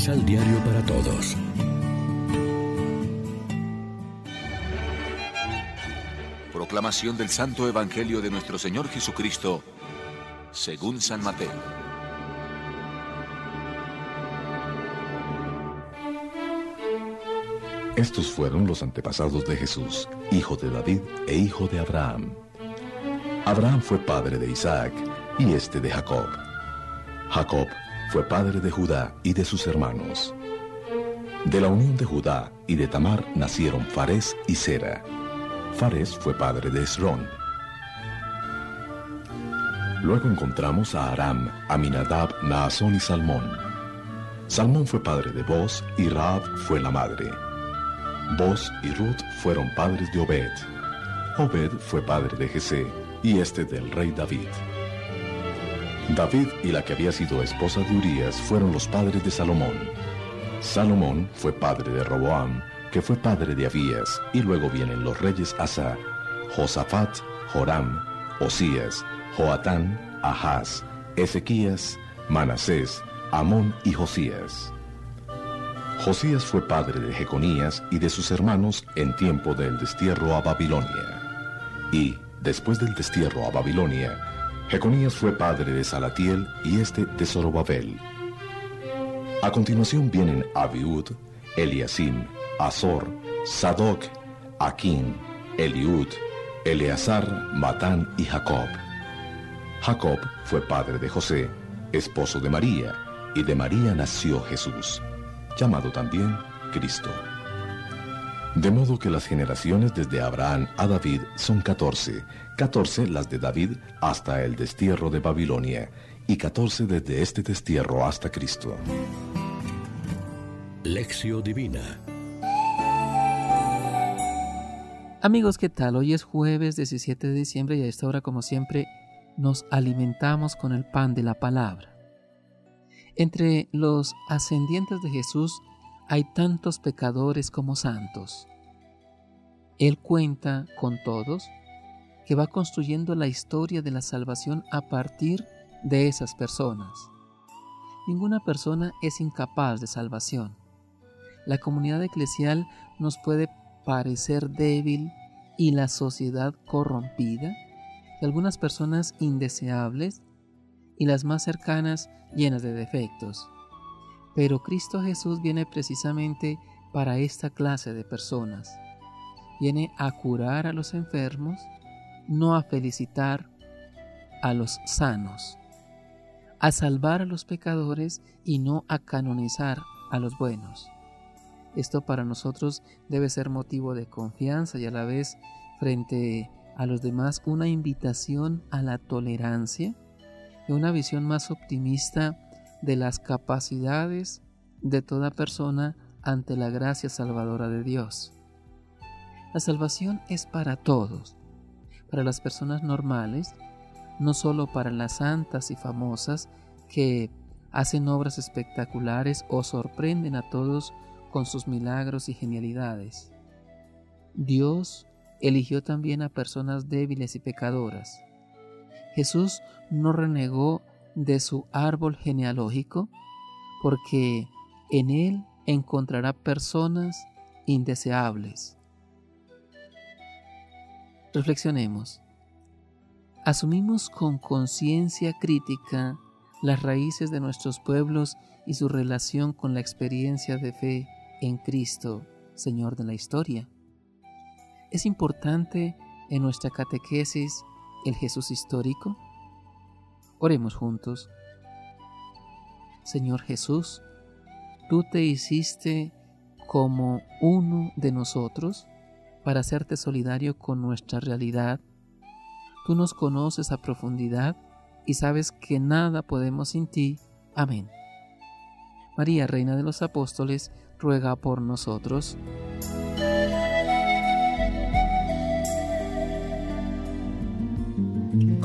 Misal Diario para Todos. Proclamación del Santo Evangelio de nuestro Señor Jesucristo, según San Mateo. Estos fueron los antepasados de Jesús, hijo de David e hijo de Abraham. Abraham fue padre de Isaac y este de Jacob. Jacob fue padre de Judá y de sus hermanos. De la unión de Judá y de Tamar nacieron Fares y Sera. Fares fue padre de Esrón. Luego encontramos a Aram, Aminadab, Naasón y Salmón. Salmón fue padre de Boz y Raab fue la madre. Boz y Ruth fueron padres de Obed. Obed fue padre de Jesé y este del rey David. David y la que había sido esposa de Urías fueron los padres de Salomón. Salomón fue padre de Roboam, que fue padre de Abías, y luego vienen los reyes Asa, Josafat, Joram, Osías, Joatán, Ahaz, Ezequías, Manasés, Amón y Josías. Josías fue padre de Jeconías y de sus hermanos en tiempo del destierro a Babilonia. Y, después del destierro a Babilonia, Jeconías fue padre de Salatiel y este de Zorobabel. A continuación vienen Abiud, Eliasim, Azor, Sadoc, Aquín, Eliud, Eleazar, Matán y Jacob. Jacob fue padre de José, esposo de María, y de María nació Jesús, llamado también Cristo. De modo que las generaciones desde Abraham a David son catorce, catorce las de David hasta el destierro de Babilonia, y catorce desde este destierro hasta Cristo. Lección Divina Amigos, ¿qué tal? Hoy es jueves 17 de diciembre y a esta hora, como siempre, nos alimentamos con el pan de la palabra. Entre los ascendientes de Jesús hay tantos pecadores como santos. Él cuenta con todos que va construyendo la historia de la salvación a partir de esas personas. Ninguna persona es incapaz de salvación. La comunidad eclesial nos puede parecer débil y la sociedad corrompida, y algunas personas indeseables y las más cercanas llenas de defectos. Pero Cristo Jesús viene precisamente para esta clase de personas. Viene a curar a los enfermos, no a felicitar a los sanos, a salvar a los pecadores y no a canonizar a los buenos. Esto para nosotros debe ser motivo de confianza y a la vez frente a los demás una invitación a la tolerancia y una visión más optimista de las capacidades de toda persona ante la gracia salvadora de Dios. La salvación es para todos, para las personas normales, no solo para las santas y famosas que hacen obras espectaculares o sorprenden a todos con sus milagros y genialidades. Dios eligió también a personas débiles y pecadoras. Jesús no renegó de su árbol genealógico porque en él encontrará personas indeseables. Reflexionemos. ¿Asumimos con conciencia crítica las raíces de nuestros pueblos y su relación con la experiencia de fe en Cristo, Señor de la historia. ¿Es importante en nuestra catequesis el Jesús histórico? Oremos juntos. Señor Jesús, tú te hiciste como uno de nosotros para hacerte solidario con nuestra realidad. Tú nos conoces a profundidad y sabes que nada podemos sin ti. Amén. María, Reina de los Apóstoles, ruega por nosotros.